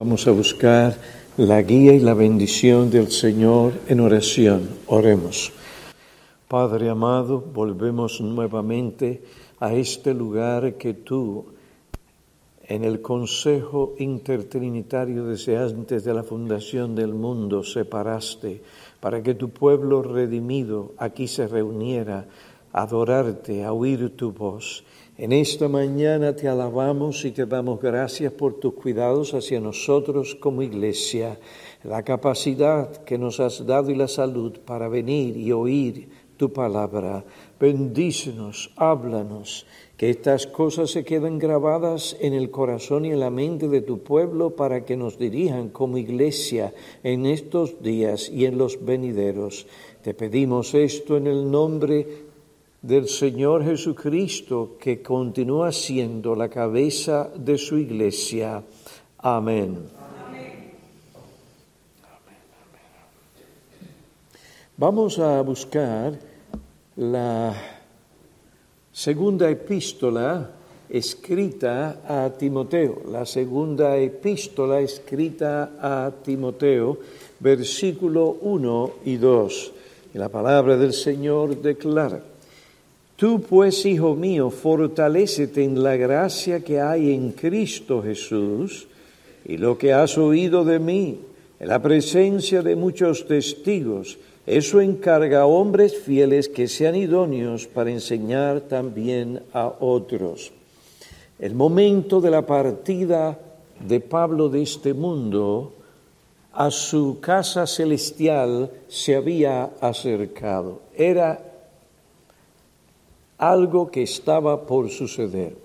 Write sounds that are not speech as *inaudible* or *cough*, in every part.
Vamos a buscar la guía y la bendición del Señor en oración. Oremos. Padre amado, volvemos nuevamente a este lugar que tú en el Consejo Intertrinitario desde antes de la fundación del mundo separaste para que tu pueblo redimido aquí se reuniera a adorarte, a oír tu voz en esta mañana te alabamos y te damos gracias por tus cuidados hacia nosotros como iglesia, la capacidad que nos has dado y la salud para venir y oír tu palabra. Bendícenos, háblanos, que estas cosas se queden grabadas en el corazón y en la mente de tu pueblo para que nos dirijan como iglesia en estos días y en los venideros. Te pedimos esto en el nombre del Señor Jesucristo, que continúa siendo la cabeza de su iglesia. Amén. Vamos a buscar la segunda epístola escrita a Timoteo, la segunda epístola escrita a Timoteo, versículo 1 y 2. Y la palabra del Señor declara, Tú pues, hijo mío, fortalécete en la gracia que hay en Cristo Jesús y lo que has oído de mí, en la presencia de muchos testigos. Eso encarga a hombres fieles que sean idóneos para enseñar también a otros. El momento de la partida de Pablo de este mundo a su casa celestial se había acercado. Era algo que estaba por suceder.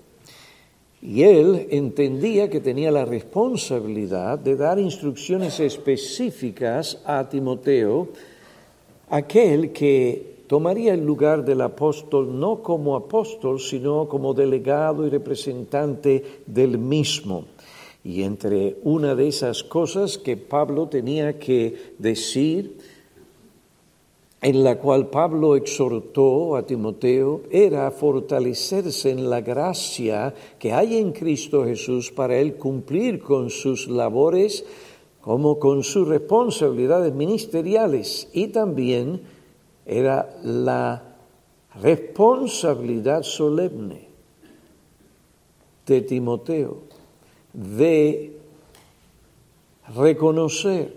Y él entendía que tenía la responsabilidad de dar instrucciones específicas a Timoteo, aquel que tomaría el lugar del apóstol no como apóstol, sino como delegado y representante del mismo. Y entre una de esas cosas que Pablo tenía que decir, en la cual Pablo exhortó a Timoteo era fortalecerse en la gracia que hay en Cristo Jesús para él cumplir con sus labores como con sus responsabilidades ministeriales. Y también era la responsabilidad solemne de Timoteo de reconocer,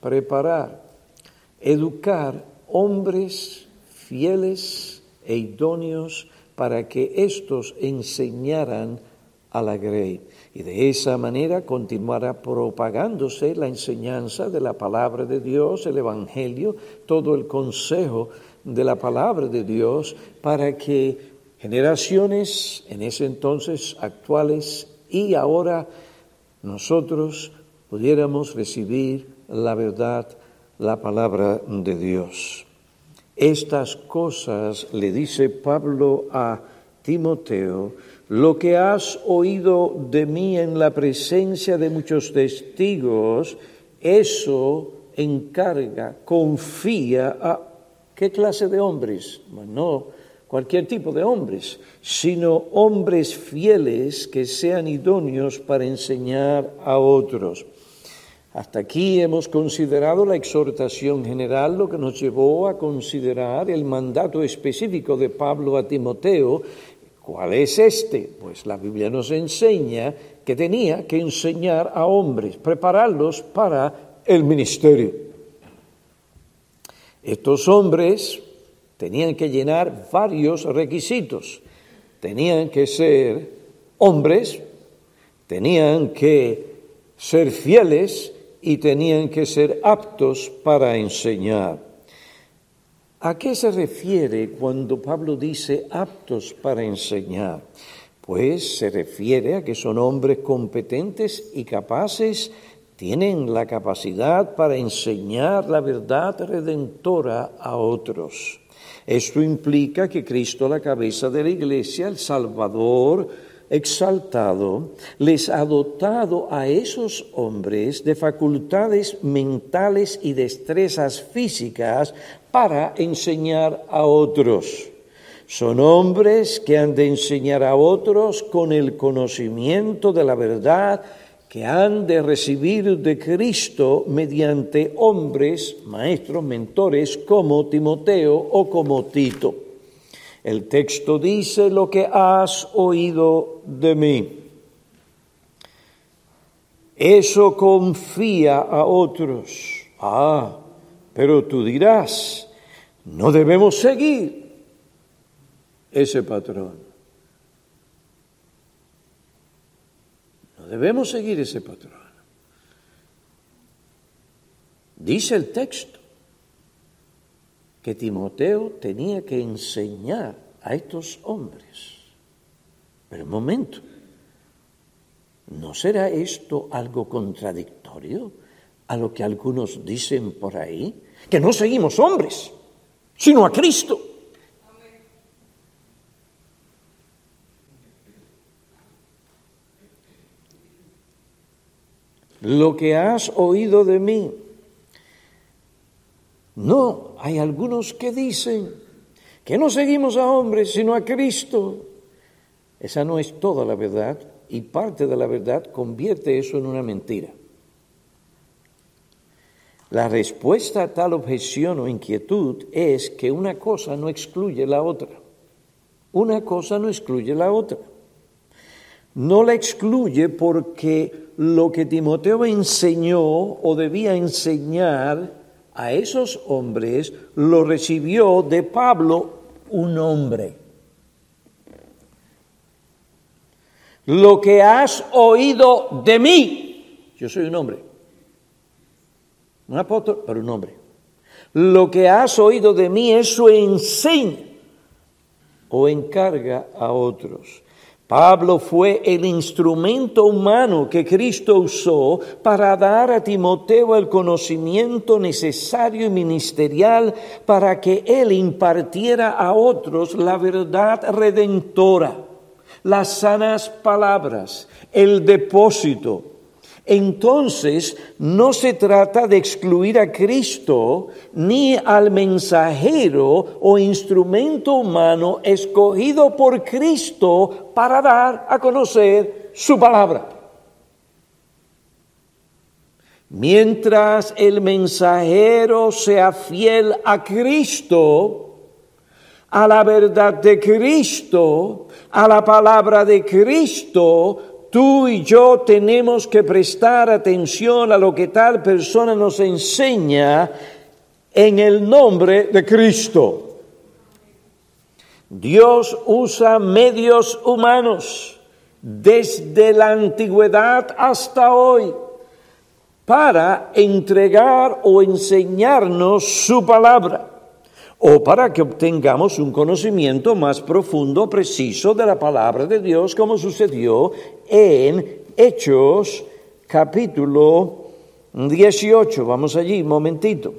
preparar, educar hombres fieles e idóneos para que éstos enseñaran a la grey. Y de esa manera continuará propagándose la enseñanza de la palabra de Dios, el Evangelio, todo el consejo de la palabra de Dios, para que generaciones en ese entonces actuales y ahora nosotros pudiéramos recibir la verdad la palabra de Dios. Estas cosas le dice Pablo a Timoteo, lo que has oído de mí en la presencia de muchos testigos, eso encarga, confía a qué clase de hombres, no cualquier tipo de hombres, sino hombres fieles que sean idóneos para enseñar a otros. Hasta aquí hemos considerado la exhortación general, lo que nos llevó a considerar el mandato específico de Pablo a Timoteo. ¿Cuál es este? Pues la Biblia nos enseña que tenía que enseñar a hombres, prepararlos para el ministerio. Estos hombres tenían que llenar varios requisitos. Tenían que ser hombres, tenían que ser fieles, y tenían que ser aptos para enseñar. ¿A qué se refiere cuando Pablo dice aptos para enseñar? Pues se refiere a que son hombres competentes y capaces, tienen la capacidad para enseñar la verdad redentora a otros. Esto implica que Cristo, la cabeza de la iglesia, el Salvador, exaltado, les ha dotado a esos hombres de facultades mentales y destrezas físicas para enseñar a otros. Son hombres que han de enseñar a otros con el conocimiento de la verdad que han de recibir de Cristo mediante hombres, maestros, mentores como Timoteo o como Tito. El texto dice lo que has oído de mí. Eso confía a otros. Ah, pero tú dirás, no debemos seguir ese patrón. No debemos seguir ese patrón. Dice el texto que Timoteo tenía que enseñar a estos hombres. Pero un momento, ¿no será esto algo contradictorio a lo que algunos dicen por ahí? Que no seguimos hombres, sino a Cristo. Lo que has oído de mí, no, hay algunos que dicen que no seguimos a hombres, sino a Cristo. Esa no es toda la verdad y parte de la verdad convierte eso en una mentira. La respuesta a tal objeción o inquietud es que una cosa no excluye la otra. Una cosa no excluye la otra. No la excluye porque lo que Timoteo enseñó o debía enseñar a esos hombres lo recibió de Pablo un hombre. Lo que has oído de mí, yo soy un hombre, un apóstol, pero un hombre. Lo que has oído de mí, eso enseña o encarga a otros. Pablo fue el instrumento humano que Cristo usó para dar a Timoteo el conocimiento necesario y ministerial para que él impartiera a otros la verdad redentora, las sanas palabras, el depósito, entonces no se trata de excluir a Cristo ni al mensajero o instrumento humano escogido por Cristo para dar a conocer su palabra. Mientras el mensajero sea fiel a Cristo, a la verdad de Cristo, a la palabra de Cristo, Tú y yo tenemos que prestar atención a lo que tal persona nos enseña en el nombre de Cristo. Dios usa medios humanos desde la antigüedad hasta hoy para entregar o enseñarnos su palabra o para que obtengamos un conocimiento más profundo, preciso de la palabra de Dios, como sucedió en Hechos capítulo 18. Vamos allí, momentito.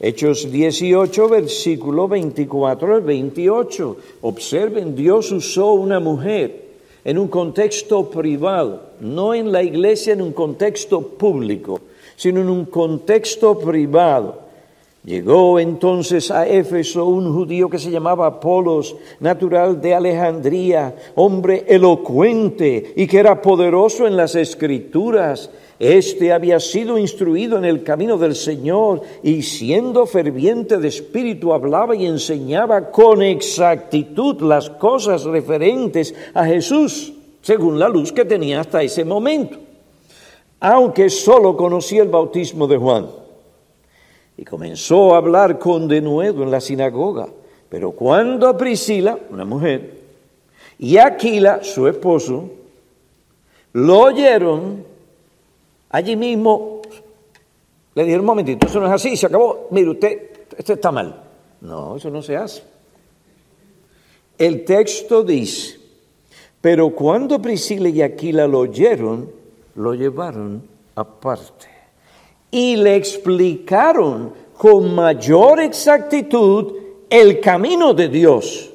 Hechos 18, versículo 24 al 28. Observen, Dios usó una mujer en un contexto privado, no en la iglesia en un contexto público, sino en un contexto privado Llegó entonces a Éfeso un judío que se llamaba Apolos, natural de Alejandría, hombre elocuente y que era poderoso en las escrituras. Este había sido instruido en el camino del Señor y siendo ferviente de espíritu hablaba y enseñaba con exactitud las cosas referentes a Jesús, según la luz que tenía hasta ese momento, aunque solo conocía el bautismo de Juan y comenzó a hablar con denuedo en la sinagoga. Pero cuando a Priscila, una mujer, y Aquila, su esposo, lo oyeron, allí mismo le dijeron, un momentito, eso no es así, se acabó, mire usted, esto está mal. No, eso no se hace. El texto dice, pero cuando Priscila y Aquila lo oyeron, lo llevaron aparte y le explicaron con mayor exactitud el camino de Dios.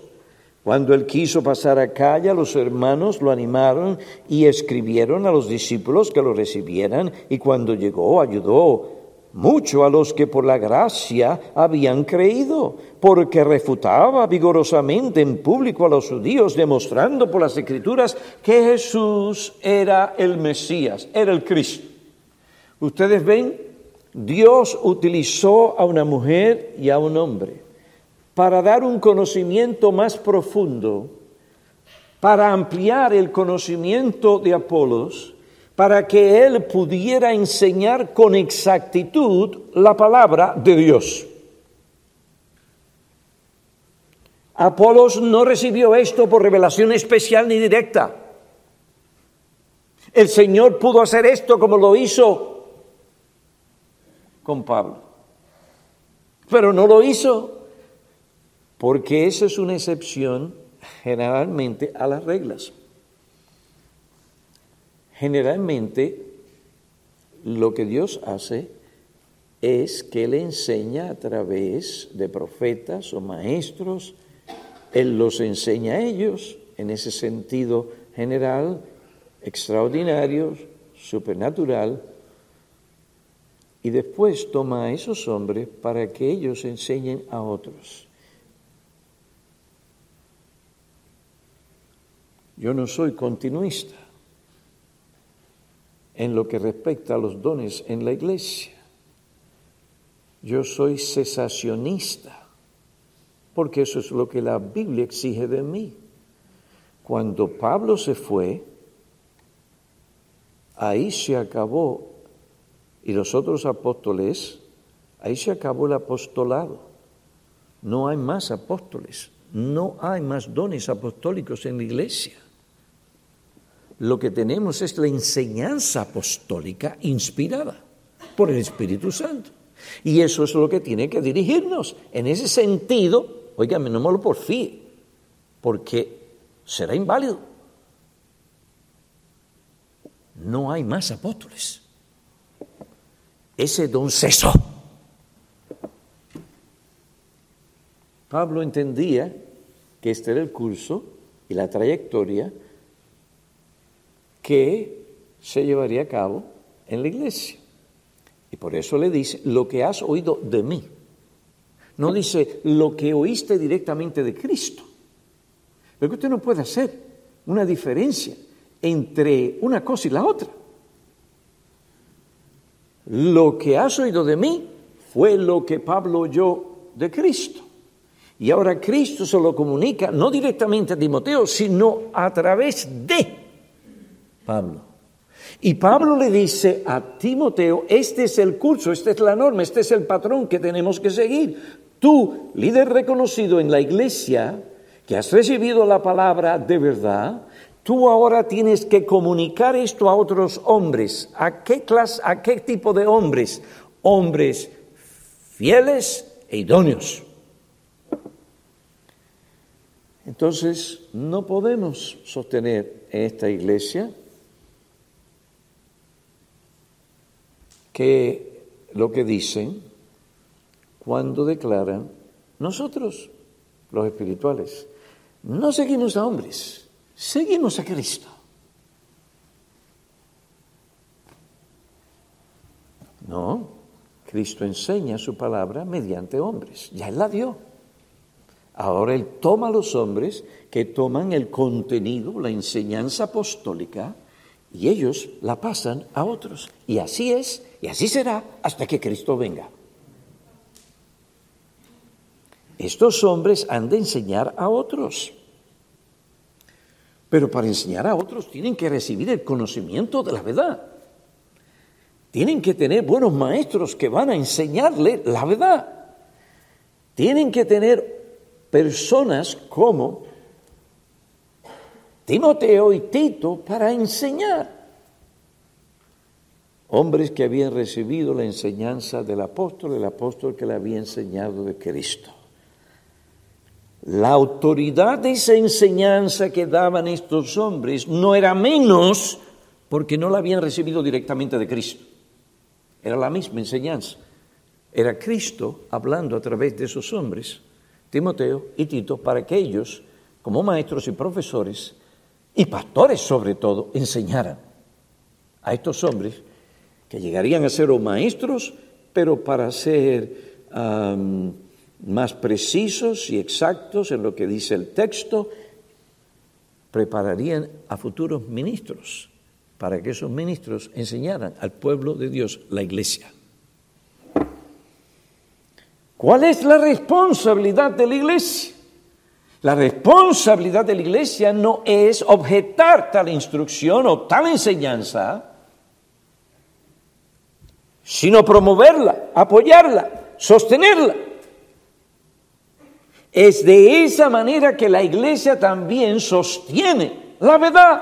Cuando él quiso pasar a calle, los hermanos lo animaron y escribieron a los discípulos que lo recibieran y cuando llegó ayudó mucho a los que por la gracia habían creído, porque refutaba vigorosamente en público a los judíos, demostrando por las escrituras que Jesús era el Mesías, era el Cristo. Ustedes ven, Dios utilizó a una mujer y a un hombre para dar un conocimiento más profundo, para ampliar el conocimiento de Apolos, para que él pudiera enseñar con exactitud la palabra de Dios. Apolos no recibió esto por revelación especial ni directa. El Señor pudo hacer esto como lo hizo con Pablo. Pero no lo hizo porque eso es una excepción generalmente a las reglas. Generalmente lo que Dios hace es que le enseña a través de profetas o maestros, Él los enseña a ellos en ese sentido general, extraordinario, supernatural, y después toma a esos hombres para que ellos enseñen a otros. Yo no soy continuista en lo que respecta a los dones en la iglesia. Yo soy cesacionista, porque eso es lo que la Biblia exige de mí. Cuando Pablo se fue, ahí se acabó, y los otros apóstoles, ahí se acabó el apostolado. No hay más apóstoles, no hay más dones apostólicos en la iglesia lo que tenemos es la enseñanza apostólica inspirada por el Espíritu Santo. Y eso es lo que tiene que dirigirnos. En ese sentido, oígame, no me lo porfíe, porque será inválido. No hay más apóstoles. Ese don cesó. Pablo entendía que este era el curso y la trayectoria que se llevaría a cabo en la iglesia. Y por eso le dice, lo que has oído de mí. No dice lo que oíste directamente de Cristo. Pero que usted no puede hacer una diferencia entre una cosa y la otra. Lo que has oído de mí fue lo que Pablo oyó de Cristo. Y ahora Cristo se lo comunica no directamente a Timoteo, sino a través de Pablo. Y Pablo le dice a Timoteo, este es el curso, esta es la norma, este es el patrón que tenemos que seguir. Tú, líder reconocido en la iglesia, que has recibido la palabra de verdad, tú ahora tienes que comunicar esto a otros hombres. ¿A qué clase, a qué tipo de hombres? Hombres fieles e idóneos. Entonces, no podemos sostener esta iglesia que lo que dicen cuando declaran, nosotros, los espirituales, no seguimos a hombres, seguimos a Cristo. No, Cristo enseña su palabra mediante hombres, ya Él la dio. Ahora Él toma a los hombres que toman el contenido, la enseñanza apostólica, y ellos la pasan a otros. Y así es y así será hasta que Cristo venga. Estos hombres han de enseñar a otros. Pero para enseñar a otros tienen que recibir el conocimiento de la verdad. Tienen que tener buenos maestros que van a enseñarle la verdad. Tienen que tener personas como Timoteo y Tito para enseñar hombres que habían recibido la enseñanza del apóstol, el apóstol que le había enseñado de Cristo. La autoridad de esa enseñanza que daban estos hombres no era menos porque no la habían recibido directamente de Cristo. Era la misma enseñanza. Era Cristo hablando a través de esos hombres, Timoteo y Tito, para que ellos, como maestros y profesores, y pastores sobre todo, enseñaran a estos hombres que llegarían a ser maestros pero para ser más precisos y exactos en lo que dice el texto, prepararían a futuros ministros para que esos ministros enseñaran al pueblo de Dios, la iglesia. ¿Cuál es la responsabilidad de la iglesia? La responsabilidad de la iglesia no es objetar tal instrucción o tal enseñanza, sino promoverla, apoyarla, sostenerla. Es de esa manera que la iglesia también sostiene la verdad.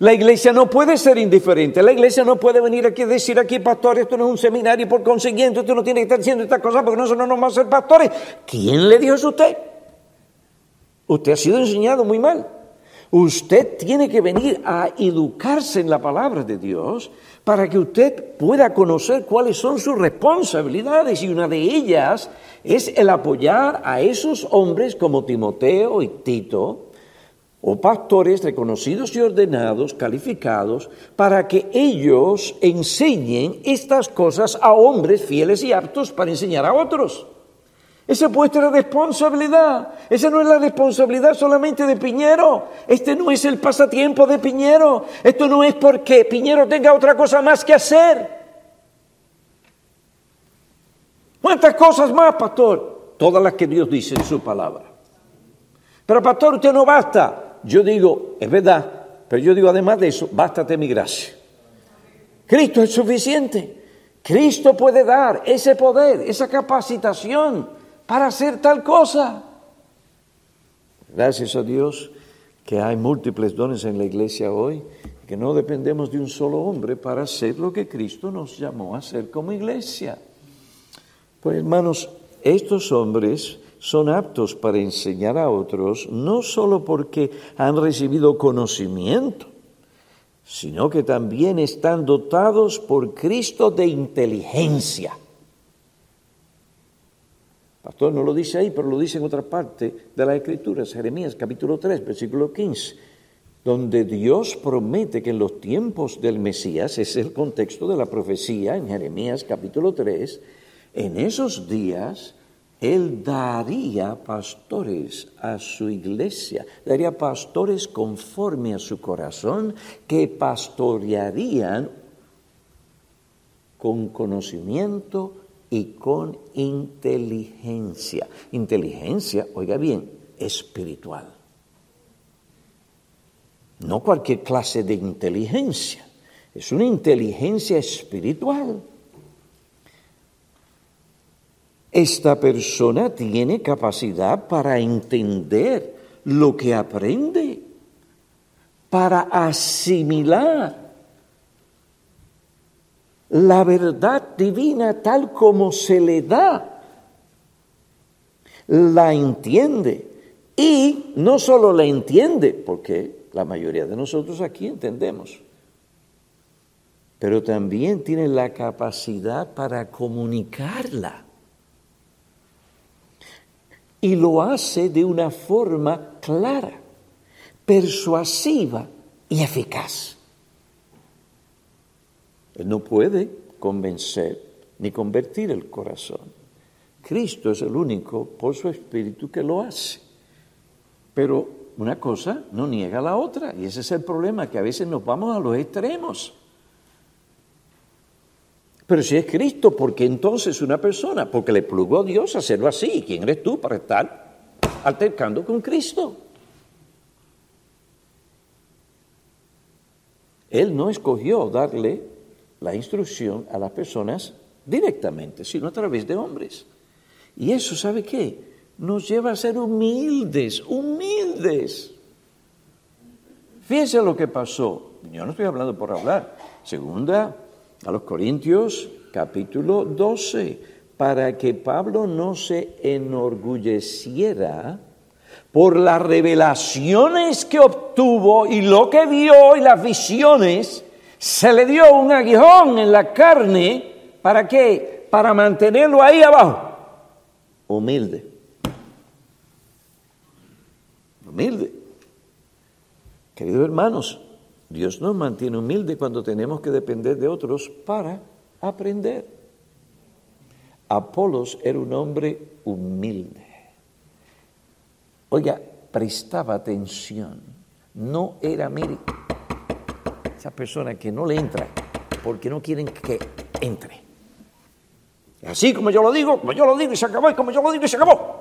La iglesia no puede ser indiferente. La iglesia no puede venir aquí y decir aquí, pastor, esto no es un seminario, por consiguiente usted no tiene que estar diciendo esta cosa porque nosotros no vamos a ser pastores. ¿Quién le dijo eso a usted? Usted ha sido enseñado muy mal. Usted tiene que venir a educarse en la palabra de Dios para que usted pueda conocer cuáles son sus responsabilidades y una de ellas es el apoyar a esos hombres como Timoteo y Tito o pastores reconocidos y ordenados, calificados, para que ellos enseñen estas cosas a hombres fieles y aptos para enseñar a otros. Esa es vuestra responsabilidad. Esa no es la responsabilidad solamente de Piñero. Este no es el pasatiempo de Piñero. Esto no es porque Piñero tenga otra cosa más que hacer. ¿Cuántas cosas más, pastor? Todas las que Dios dice en su palabra. Pero, pastor, usted no basta. Yo digo, es verdad, pero yo digo además de eso, bástate mi gracia. Cristo es suficiente. Cristo puede dar ese poder, esa capacitación para hacer tal cosa. Gracias a Dios que hay múltiples dones en la iglesia hoy, que no dependemos de un solo hombre para hacer lo que Cristo nos llamó a hacer como iglesia. Pues hermanos, estos hombres son aptos para enseñar a otros, no solo porque han recibido conocimiento, sino que también están dotados por Cristo de inteligencia. Pastor no lo dice ahí, pero lo dice en otra parte de la Escritura, Jeremías capítulo 3, versículo 15, donde Dios promete que en los tiempos del Mesías, es el contexto de la profecía en Jeremías capítulo 3, en esos días él daría pastores a su iglesia, daría pastores conforme a su corazón que pastorearían con conocimiento y con inteligencia. Inteligencia, oiga bien, espiritual. No cualquier clase de inteligencia, es una inteligencia espiritual. Esta persona tiene capacidad para entender lo que aprende, para asimilar la verdad divina tal como se le da. La entiende. Y no solo la entiende, porque la mayoría de nosotros aquí entendemos, pero también tiene la capacidad para comunicarla y lo hace de una forma clara, persuasiva y eficaz. Él no puede convencer ni convertir el corazón. Cristo es el único por su espíritu que lo hace. Pero una cosa no niega la otra y ese es el problema, que a veces nos vamos a los extremos. Pero si es Cristo, ¿por qué entonces una persona? Porque le plugó a Dios hacerlo así. ¿Quién eres tú para estar altercando con Cristo? Él no escogió darle la instrucción a las personas directamente, sino a través de hombres. Y eso, ¿sabe qué? Nos lleva a ser humildes, humildes. Fíjense lo que pasó. Yo no estoy hablando por hablar. Segunda a los Corintios capítulo 12, para que Pablo no se enorgulleciera por las revelaciones que obtuvo y lo que vio y las visiones, se le dio un aguijón en la carne, ¿para qué? Para mantenerlo ahí abajo, humilde. Humilde. Queridos hermanos, Dios nos mantiene humilde cuando tenemos que depender de otros para aprender. Apolos era un hombre humilde. Oiga, prestaba atención. No era, mire, esa persona que no le entra porque no quieren que entre. Así como yo lo digo, como yo lo digo y se acabó, y como yo lo digo y se acabó.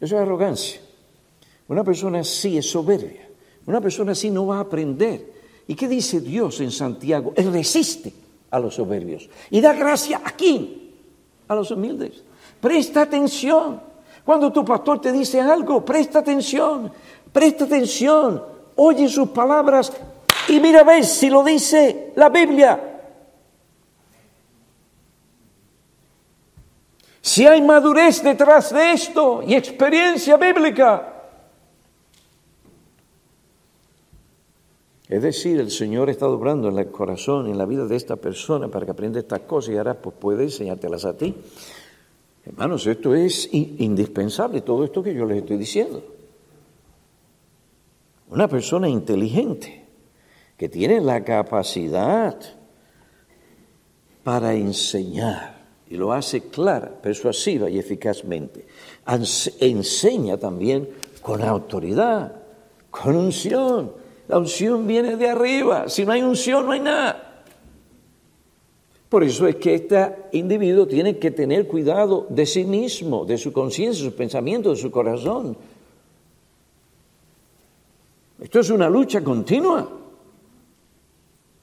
Eso es arrogancia. Una persona así es soberbia. Una persona así no va a aprender. ¿Y qué dice Dios en Santiago? Él resiste a los soberbios y da gracia a quién? A los humildes. Presta atención. Cuando tu pastor te dice algo, presta atención. Presta atención. Oye sus palabras y mira a ver si lo dice la Biblia. Si hay madurez detrás de esto y experiencia bíblica. Es decir, el Señor está obrando en el corazón, en la vida de esta persona para que aprenda estas cosas y ahora pues puede enseñártelas a ti. Hermanos, esto es indispensable, todo esto que yo les estoy diciendo. Una persona inteligente que tiene la capacidad para enseñar y lo hace clara, persuasiva y eficazmente. Enseña también con autoridad, con unción. La unción viene de arriba. Si no hay unción, no hay nada. Por eso es que este individuo tiene que tener cuidado de sí mismo, de su conciencia, de sus pensamientos, de su corazón. Esto es una lucha continua.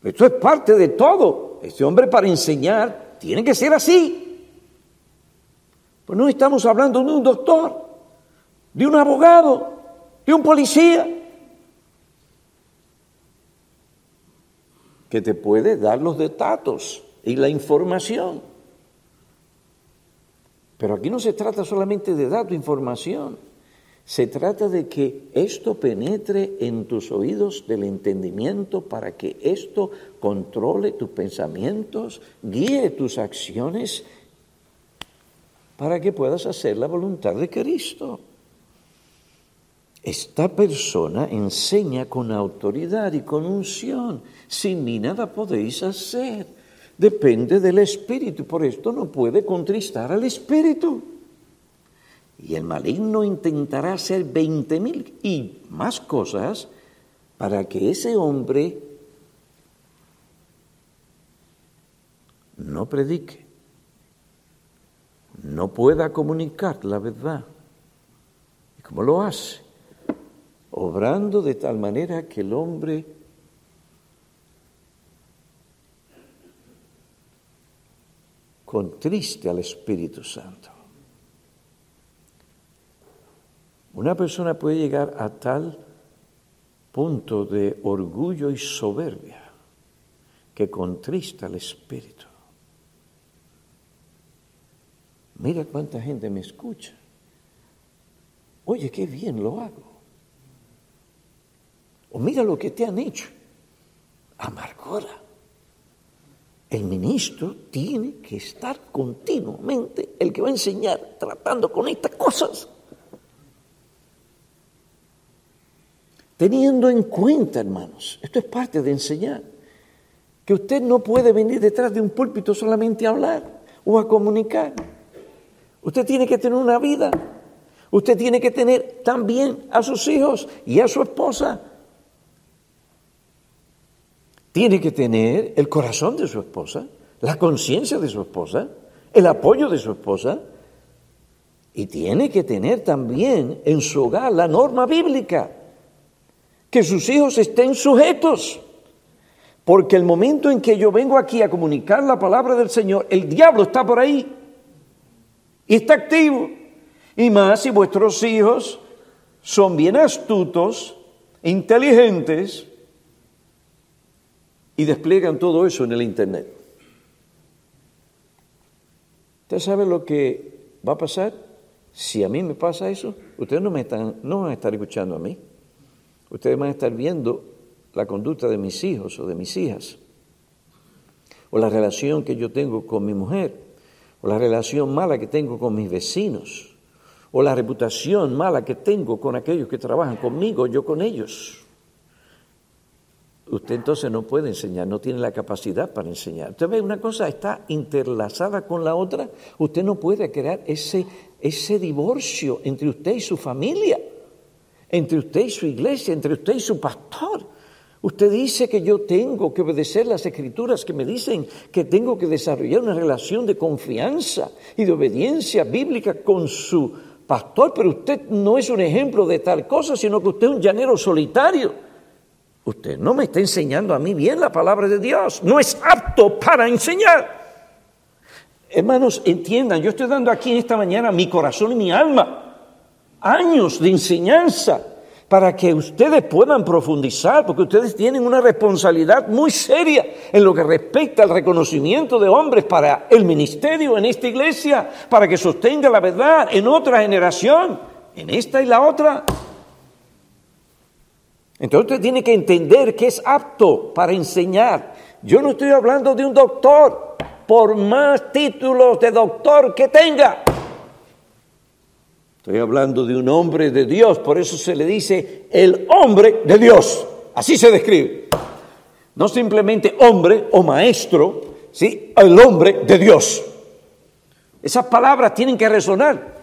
Esto es parte de todo. Este hombre para enseñar tiene que ser así. Pues no estamos hablando de un doctor, de un abogado, de un policía, que te puede dar los datos y la información. Pero aquí no se trata solamente de datos, información. Se trata de que esto penetre en tus oídos del entendimiento para que esto controle tus pensamientos, guíe tus acciones, para que puedas hacer la voluntad de Cristo. Esta persona enseña con autoridad y con unción. Sin mí nada podéis hacer. Depende del Espíritu. Por esto no puede contristar al Espíritu. Y el maligno intentará hacer veinte mil y más cosas para que ese hombre no predique, no pueda comunicar la verdad. ¿Y cómo lo hace? Obrando de tal manera que el hombre contriste al Espíritu Santo. Una persona puede llegar a tal punto de orgullo y soberbia que contrista al espíritu. Mira cuánta gente me escucha. Oye, qué bien lo hago. O mira lo que te han hecho. Amargura. El ministro tiene que estar continuamente, el que va a enseñar, tratando con estas cosas. Teniendo en cuenta, hermanos, esto es parte de enseñar, que usted no puede venir detrás de un púlpito solamente a hablar o a comunicar. Usted tiene que tener una vida. Usted tiene que tener también a sus hijos y a su esposa. Tiene que tener el corazón de su esposa, la conciencia de su esposa, el apoyo de su esposa. Y tiene que tener también en su hogar la norma bíblica que sus hijos estén sujetos. Porque el momento en que yo vengo aquí a comunicar la palabra del Señor, el diablo está por ahí y está activo. Y más si vuestros hijos son bien astutos, inteligentes y despliegan todo eso en el Internet. ¿Usted sabe lo que va a pasar? Si a mí me pasa eso, ustedes no me, están, no van a estar escuchando a mí. Ustedes van a estar viendo la conducta de mis hijos o de mis hijas, o la relación que yo tengo con mi mujer, o la relación mala que tengo con mis vecinos, o la reputación mala que tengo con aquellos que trabajan conmigo, yo con ellos. usted entonces no puede enseñar, no tiene la capacidad para enseñar. Usted ve, una cosa está interlazada con la otra, usted no puede crear ese, ese divorcio entre usted y su familia, entre usted y su iglesia, entre usted y su pastor. Usted dice que yo tengo que obedecer las escrituras que me dicen que tengo que desarrollar una relación de confianza y de obediencia bíblica con su pastor, pero usted no es un ejemplo de tal cosa, sino que usted es un llanero solitario. Usted no me está enseñando a mí bien la palabra de Dios, no es apto para enseñar. Hermanos, entiendan, yo estoy dando aquí en esta mañana mi corazón y mi alma, años de enseñanza para que ustedes puedan profundizar, porque ustedes tienen una responsabilidad muy seria en lo que respecta al reconocimiento de hombres para el ministerio en esta iglesia, para que sostenga la verdad en otra generación, en esta y la otra. Entonces usted tiene que entender que es apto para enseñar. Yo no estoy hablando de un doctor, por más títulos de doctor que tenga. Estoy hablando de un hombre de Dios, por eso se le dice el hombre de Dios. Así se describe. No simplemente hombre o maestro, ¿sí? el hombre de Dios. Esas palabras tienen que resonar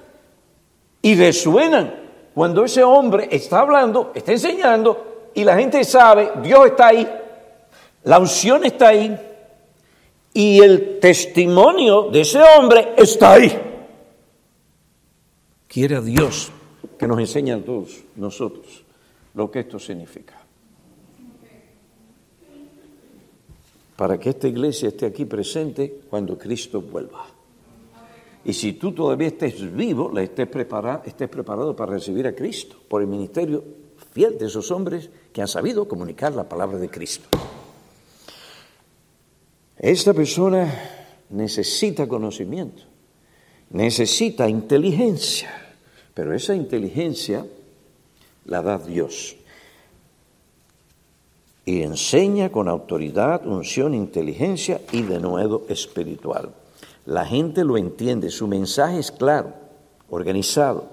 y resuenan cuando ese hombre está hablando, está enseñando y la gente sabe, Dios está ahí, la unción está ahí y el testimonio de ese hombre está ahí. Quiera Dios que nos enseñe a todos nosotros lo que esto significa. Para que esta iglesia esté aquí presente cuando Cristo vuelva. Y si tú todavía estés vivo, estés preparado, estés preparado para recibir a Cristo por el ministerio fiel de esos hombres que han sabido comunicar la palabra de Cristo. Esta persona necesita conocimiento, necesita inteligencia. Pero esa inteligencia la da Dios. Y enseña con autoridad, unción, inteligencia y de nuevo espiritual. La gente lo entiende, su mensaje es claro, organizado,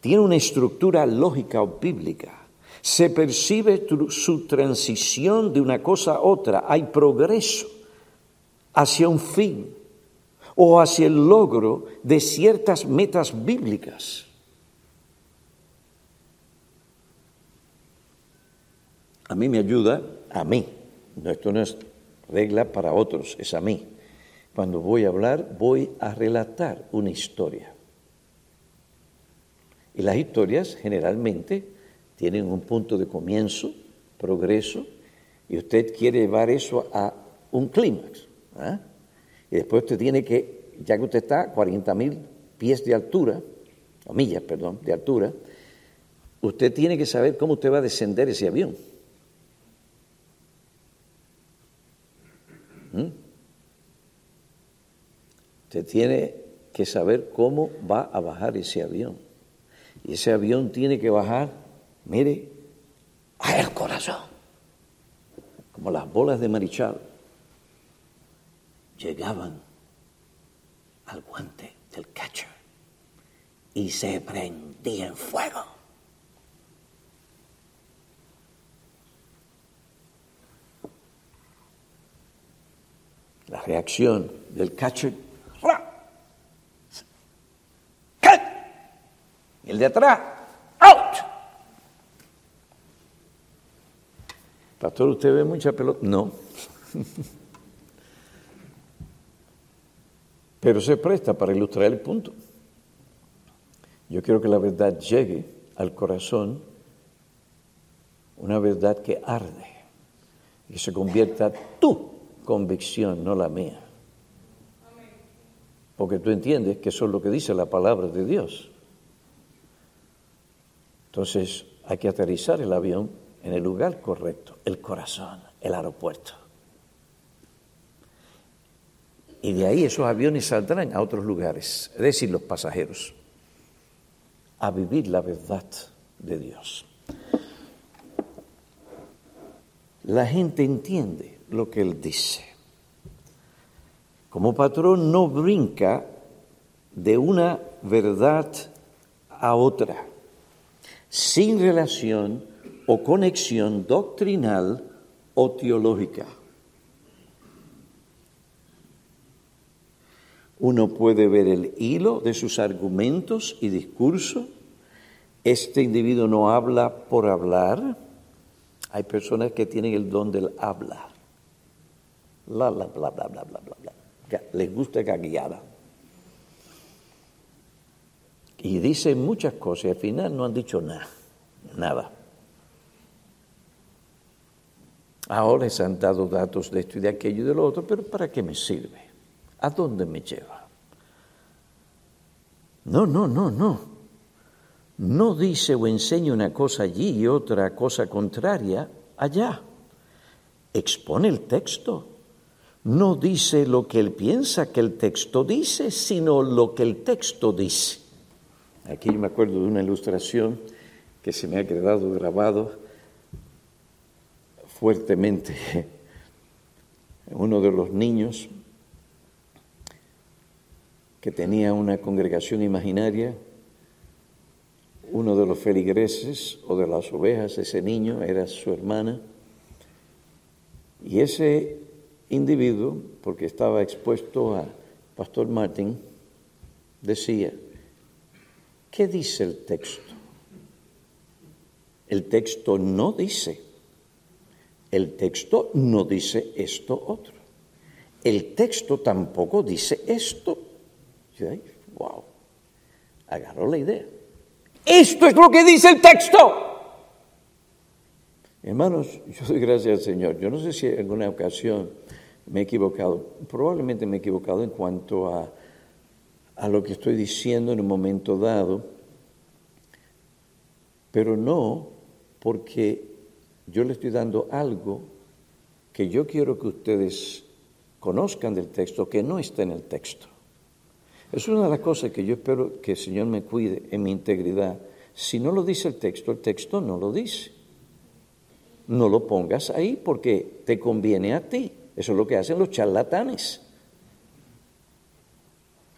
tiene una estructura lógica o bíblica. Se percibe su transición de una cosa a otra, hay progreso hacia un fin o hacia el logro de ciertas metas bíblicas. A mí me ayuda, a mí. Esto no es regla para otros, es a mí. Cuando voy a hablar, voy a relatar una historia. Y las historias generalmente tienen un punto de comienzo, progreso, y usted quiere llevar eso a un clímax. ¿ah? Y después usted tiene que, ya que usted está a 40 mil pies de altura, o millas, perdón, de altura, usted tiene que saber cómo usted va a descender ese avión. ¿Mm? Usted tiene que saber cómo va a bajar ese avión. Y ese avión tiene que bajar, mire, el corazón. Como las bolas de marichal llegaban al guante del catcher y se prendía en fuego. La reacción del catcher. Y el de atrás, ¡out! Pastor, ¿usted ve mucha pelota? No. *laughs* Pero se presta para ilustrar el punto. Yo quiero que la verdad llegue al corazón, una verdad que arde y se convierta tú convicción, no la mía. Porque tú entiendes que eso es lo que dice la palabra de Dios. Entonces hay que aterrizar el avión en el lugar correcto, el corazón, el aeropuerto. Y de ahí esos aviones saldrán a otros lugares, es decir, los pasajeros, a vivir la verdad de Dios. La gente entiende lo que él dice. Como patrón no brinca de una verdad a otra, sin relación o conexión doctrinal o teológica. Uno puede ver el hilo de sus argumentos y discurso. Este individuo no habla por hablar. Hay personas que tienen el don del hablar. La, bla, bla, bla, bla, bla, bla. Les gusta gaguear. Y dicen muchas cosas y al final no han dicho nada. Nada. Ahora les han dado datos de esto y de aquello y de lo otro, pero ¿para qué me sirve? ¿A dónde me lleva? No, no, no, no. No dice o enseña una cosa allí y otra cosa contraria allá. Expone el texto. No dice lo que él piensa que el texto dice, sino lo que el texto dice. Aquí me acuerdo de una ilustración que se me ha quedado grabado fuertemente. *laughs* Uno de los niños que tenía una congregación imaginaria, uno de los feligreses o de las ovejas, ese niño era su hermana, y ese individuo, porque estaba expuesto a Pastor Martin, decía, ¿qué dice el texto? El texto no dice, el texto no dice esto otro, el texto tampoco dice esto wow, agarró la idea. Esto es lo que dice el texto. Hermanos, yo doy gracias al Señor. Yo no sé si en alguna ocasión me he equivocado. Probablemente me he equivocado en cuanto a, a lo que estoy diciendo en un momento dado, pero no porque yo le estoy dando algo que yo quiero que ustedes conozcan del texto que no está en el texto. Es una de las cosas que yo espero que el Señor me cuide en mi integridad. Si no lo dice el texto, el texto no lo dice. No lo pongas ahí porque te conviene a ti. Eso es lo que hacen los charlatanes,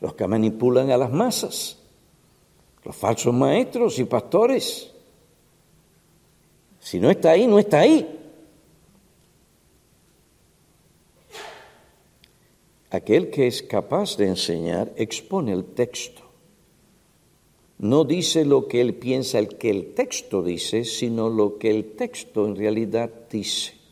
los que manipulan a las masas, los falsos maestros y pastores. Si no está ahí, no está ahí. Aquel que es capaz de enseñar expone el texto. No dice lo que él piensa el que el texto dice, sino lo que el texto en realidad dice.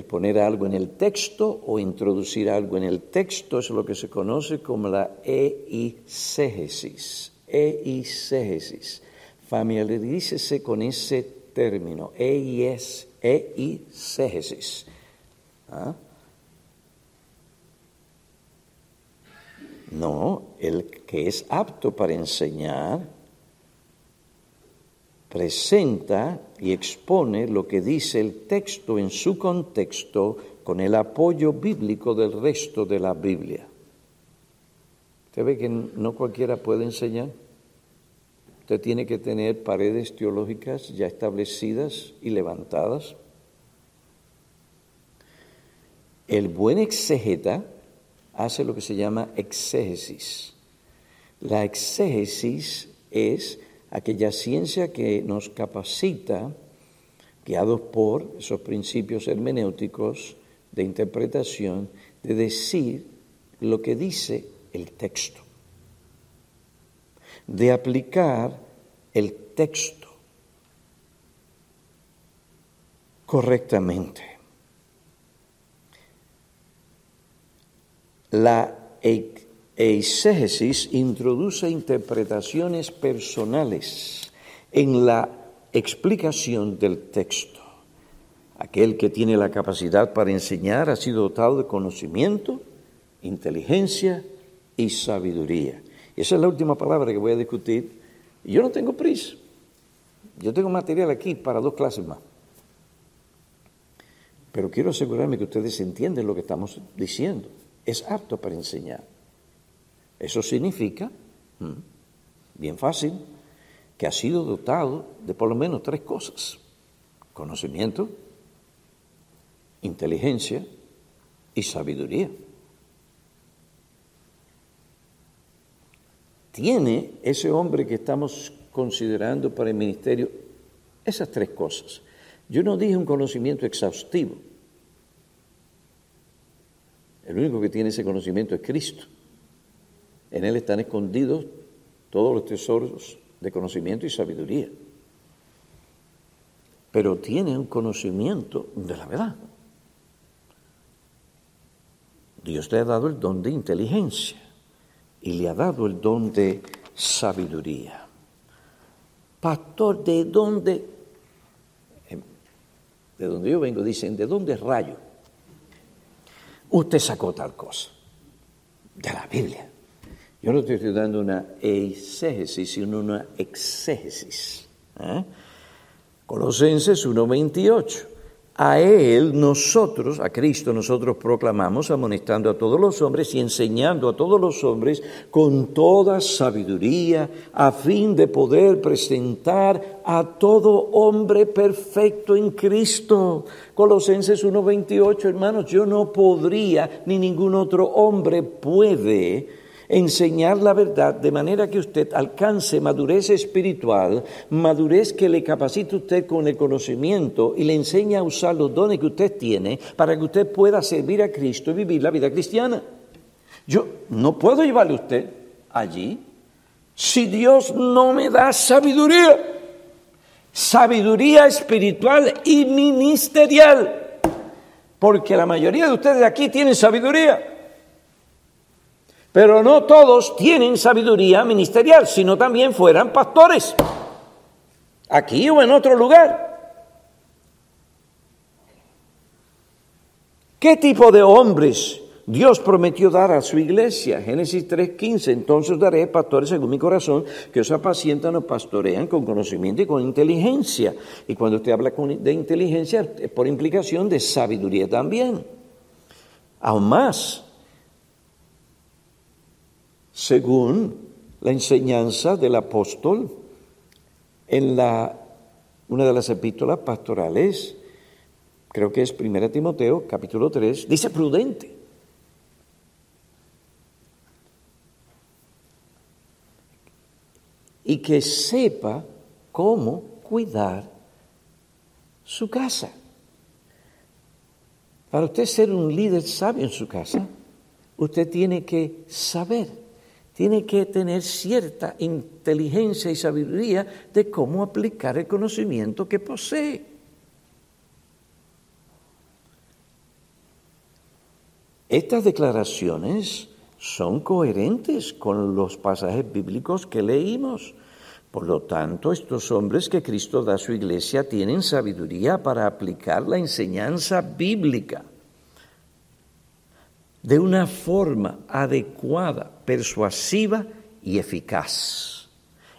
El poner algo en el texto o introducir algo en el texto es lo que se conoce como la eisegesis. Eisegesis. Familiarícese con ese término, eis, eisegesis. ¿Ah? No, el que es apto para enseñar presenta y expone lo que dice el texto en su contexto con el apoyo bíblico del resto de la Biblia. ¿Usted ve que no cualquiera puede enseñar? Usted tiene que tener paredes teológicas ya establecidas y levantadas. El buen exégeta hace lo que se llama exégesis. La exégesis es aquella ciencia que nos capacita, guiados por esos principios hermenéuticos de interpretación, de decir lo que dice el texto de aplicar el texto correctamente. La eisegesis introduce interpretaciones personales en la explicación del texto. Aquel que tiene la capacidad para enseñar ha sido dotado de conocimiento, inteligencia y sabiduría. Esa es la última palabra que voy a discutir. Y yo no tengo prisa. Yo tengo material aquí para dos clases más. Pero quiero asegurarme que ustedes entienden lo que estamos diciendo. Es apto para enseñar. Eso significa, bien fácil, que ha sido dotado de por lo menos tres cosas. Conocimiento, inteligencia y sabiduría. tiene ese hombre que estamos considerando para el ministerio esas tres cosas. Yo no dije un conocimiento exhaustivo. El único que tiene ese conocimiento es Cristo. En Él están escondidos todos los tesoros de conocimiento y sabiduría. Pero tiene un conocimiento de la verdad. Dios le ha dado el don de inteligencia y le ha dado el don de sabiduría. Pastor, ¿de dónde? Em, de donde yo vengo, dicen, ¿de dónde rayo? Usted sacó tal cosa. De la Biblia. Yo no estoy dando una eisegesis, sino una exégesis. ¿eh? Colosenses 1.28. A Él nosotros, a Cristo nosotros proclamamos, amonestando a todos los hombres y enseñando a todos los hombres con toda sabiduría, a fin de poder presentar a todo hombre perfecto en Cristo. Colosenses 1.28, hermanos, yo no podría, ni ningún otro hombre puede enseñar la verdad de manera que usted alcance madurez espiritual, madurez que le capacite usted con el conocimiento y le enseña a usar los dones que usted tiene para que usted pueda servir a Cristo y vivir la vida cristiana. Yo no puedo llevarle a usted allí si Dios no me da sabiduría. Sabiduría espiritual y ministerial. Porque la mayoría de ustedes aquí tienen sabiduría. Pero no todos tienen sabiduría ministerial, sino también fueran pastores, aquí o en otro lugar. ¿Qué tipo de hombres Dios prometió dar a su iglesia? Génesis 3:15, entonces daré pastores según mi corazón, que os apacientan o pastorean con conocimiento y con inteligencia. Y cuando usted habla de inteligencia, es por implicación de sabiduría también. Aún más, según la enseñanza del apóstol en la, una de las epístolas pastorales, creo que es 1 Timoteo, capítulo 3, dice prudente. Y que sepa cómo cuidar su casa. Para usted ser un líder sabio en su casa, usted tiene que saber tiene que tener cierta inteligencia y sabiduría de cómo aplicar el conocimiento que posee. Estas declaraciones son coherentes con los pasajes bíblicos que leímos. Por lo tanto, estos hombres que Cristo da a su iglesia tienen sabiduría para aplicar la enseñanza bíblica de una forma adecuada, persuasiva y eficaz,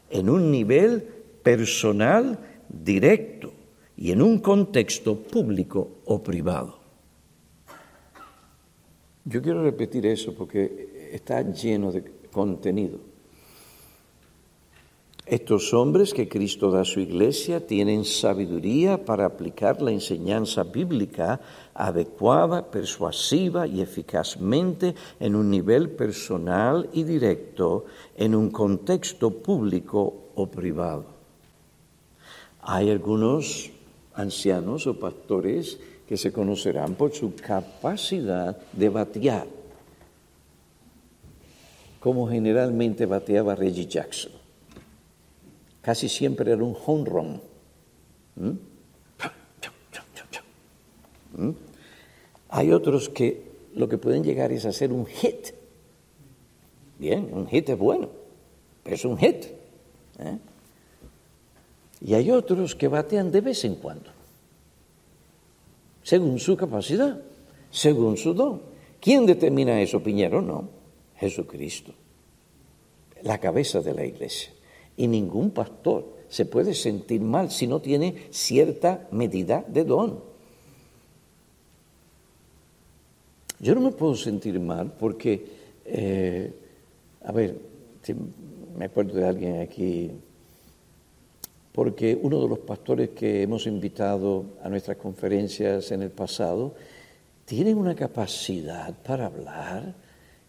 en un nivel personal, directo y en un contexto público o privado. Yo quiero repetir eso porque está lleno de contenido. Estos hombres que Cristo da a su iglesia tienen sabiduría para aplicar la enseñanza bíblica adecuada, persuasiva y eficazmente en un nivel personal y directo, en un contexto público o privado. Hay algunos ancianos o pastores que se conocerán por su capacidad de batear, como generalmente bateaba Reggie Jackson casi siempre era un home run. ¿Mm? ¿Mm? Hay otros que lo que pueden llegar es hacer un hit. Bien, un hit es bueno, pero es un hit. ¿eh? Y hay otros que batean de vez en cuando, según su capacidad, según su don. ¿Quién determina eso, Piñero? No, Jesucristo, la cabeza de la iglesia. Y ningún pastor se puede sentir mal si no tiene cierta medida de don. Yo no me puedo sentir mal porque, eh, a ver, me acuerdo de alguien aquí, porque uno de los pastores que hemos invitado a nuestras conferencias en el pasado tiene una capacidad para hablar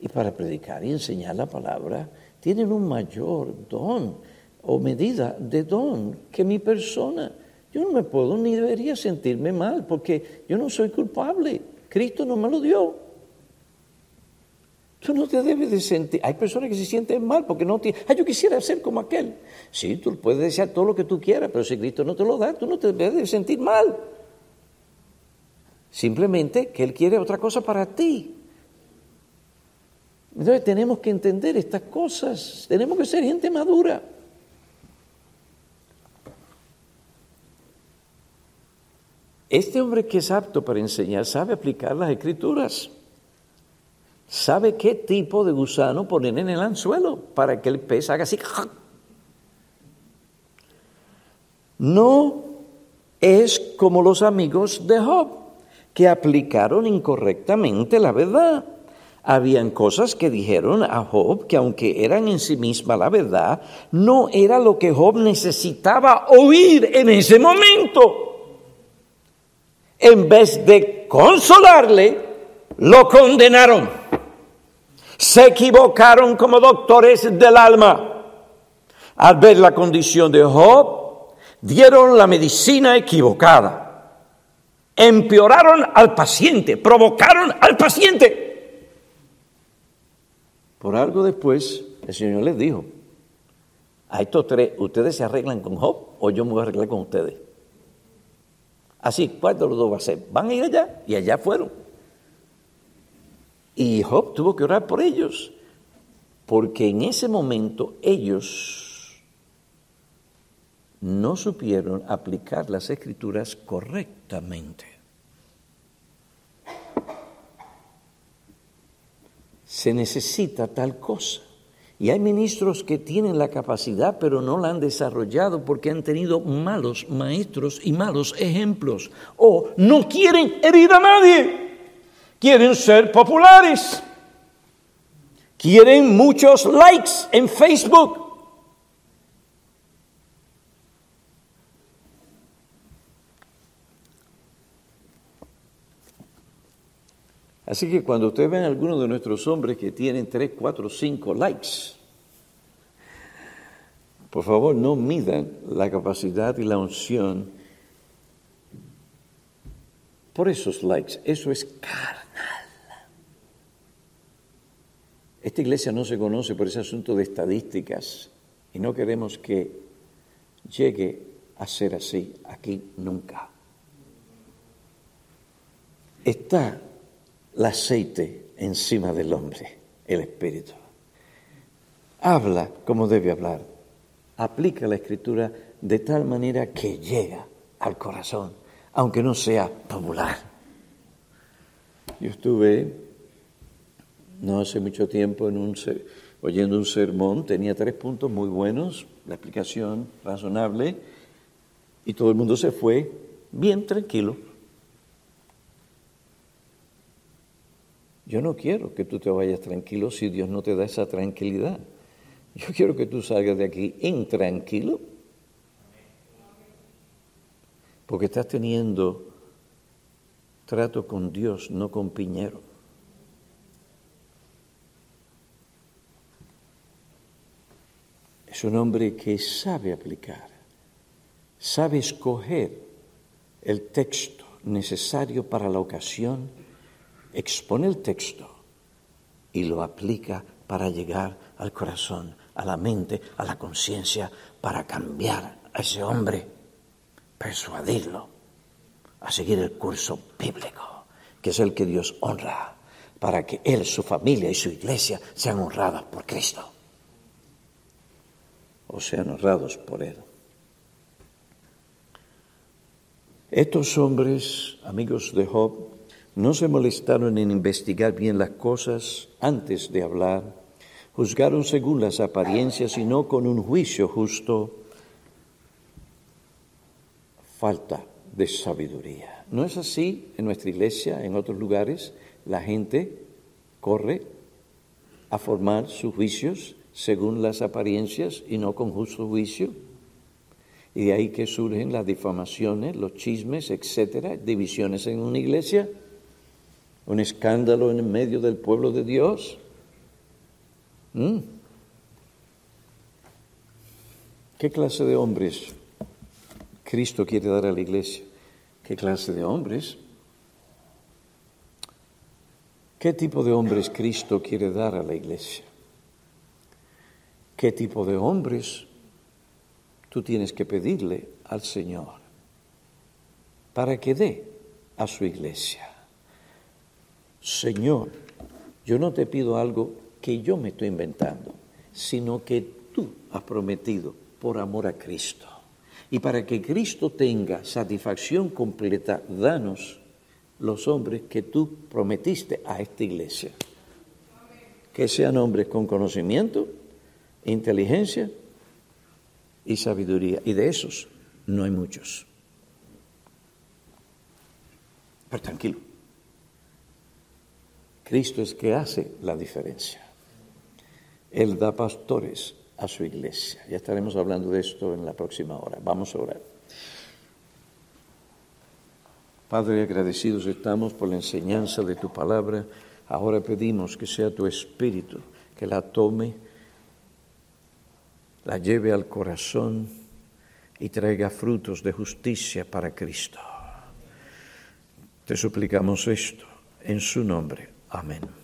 y para predicar y enseñar la palabra, tienen un mayor don o medida de don que mi persona. Yo no me puedo ni debería sentirme mal porque yo no soy culpable. Cristo no me lo dio. Tú no te debes de sentir. Hay personas que se sienten mal porque no tienen. Ah, yo quisiera ser como aquel. Sí, tú puedes desear todo lo que tú quieras, pero si Cristo no te lo da, tú no te debes de sentir mal. Simplemente que Él quiere otra cosa para ti. Entonces tenemos que entender estas cosas. Tenemos que ser gente madura. Este hombre que es apto para enseñar sabe aplicar las escrituras sabe qué tipo de gusano poner en el anzuelo para que el pez haga así. No es como los amigos de Job, que aplicaron incorrectamente la verdad. Habían cosas que dijeron a Job que aunque eran en sí misma la verdad, no era lo que Job necesitaba oír en ese momento. En vez de consolarle, lo condenaron se equivocaron como doctores del alma. Al ver la condición de Job, dieron la medicina equivocada. Empeoraron al paciente, provocaron al paciente. Por algo después, el Señor les dijo, a estos tres, ¿ustedes se arreglan con Job o yo me voy a arreglar con ustedes? Así, ¿cuál de los dos va a ser? Van a ir allá y allá fueron. Y Job tuvo que orar por ellos, porque en ese momento ellos no supieron aplicar las escrituras correctamente. Se necesita tal cosa. Y hay ministros que tienen la capacidad, pero no la han desarrollado porque han tenido malos maestros y malos ejemplos. O no quieren herir a nadie quieren ser populares, quieren muchos likes en Facebook. Así que cuando ustedes ven a algunos de nuestros hombres que tienen 3, 4, 5 likes, por favor no midan la capacidad y la unción por esos likes. Eso es caro. Esta iglesia no se conoce por ese asunto de estadísticas y no queremos que llegue a ser así aquí nunca. Está el aceite encima del hombre, el espíritu. Habla como debe hablar. Aplica la escritura de tal manera que llega al corazón, aunque no sea popular. Yo estuve no hace mucho tiempo en un, oyendo un sermón, tenía tres puntos muy buenos, la explicación razonable, y todo el mundo se fue bien tranquilo. Yo no quiero que tú te vayas tranquilo si Dios no te da esa tranquilidad. Yo quiero que tú salgas de aquí intranquilo, porque estás teniendo trato con Dios, no con Piñero. Es un hombre que sabe aplicar, sabe escoger el texto necesario para la ocasión, expone el texto y lo aplica para llegar al corazón, a la mente, a la conciencia, para cambiar a ese hombre, persuadirlo a seguir el curso bíblico, que es el que Dios honra, para que él, su familia y su iglesia sean honradas por Cristo o sean honrados por Él. Estos hombres, amigos de Job, no se molestaron en investigar bien las cosas antes de hablar, juzgaron según las apariencias y no con un juicio justo. Falta de sabiduría. ¿No es así en nuestra iglesia, en otros lugares? La gente corre a formar sus juicios según las apariencias y no con justo juicio. Y de ahí que surgen las difamaciones, los chismes, etcétera, divisiones en una iglesia, un escándalo en medio del pueblo de Dios. ¿Mm? ¿Qué clase de hombres Cristo quiere dar a la iglesia? ¿Qué clase de hombres? ¿Qué tipo de hombres Cristo quiere dar a la iglesia? ¿Qué tipo de hombres tú tienes que pedirle al Señor para que dé a su iglesia? Señor, yo no te pido algo que yo me estoy inventando, sino que tú has prometido por amor a Cristo. Y para que Cristo tenga satisfacción completa, danos los hombres que tú prometiste a esta iglesia. Que sean hombres con conocimiento, inteligencia y sabiduría. Y de esos no hay muchos. Pero tranquilo. Cristo es que hace la diferencia. Él da pastores a su iglesia. Ya estaremos hablando de esto en la próxima hora. Vamos a orar. Padre, agradecidos estamos por la enseñanza de tu palabra. Ahora pedimos que sea tu espíritu que la tome, la lleve al corazón y traiga frutos de justicia para Cristo. Te suplicamos esto en su nombre. Amén.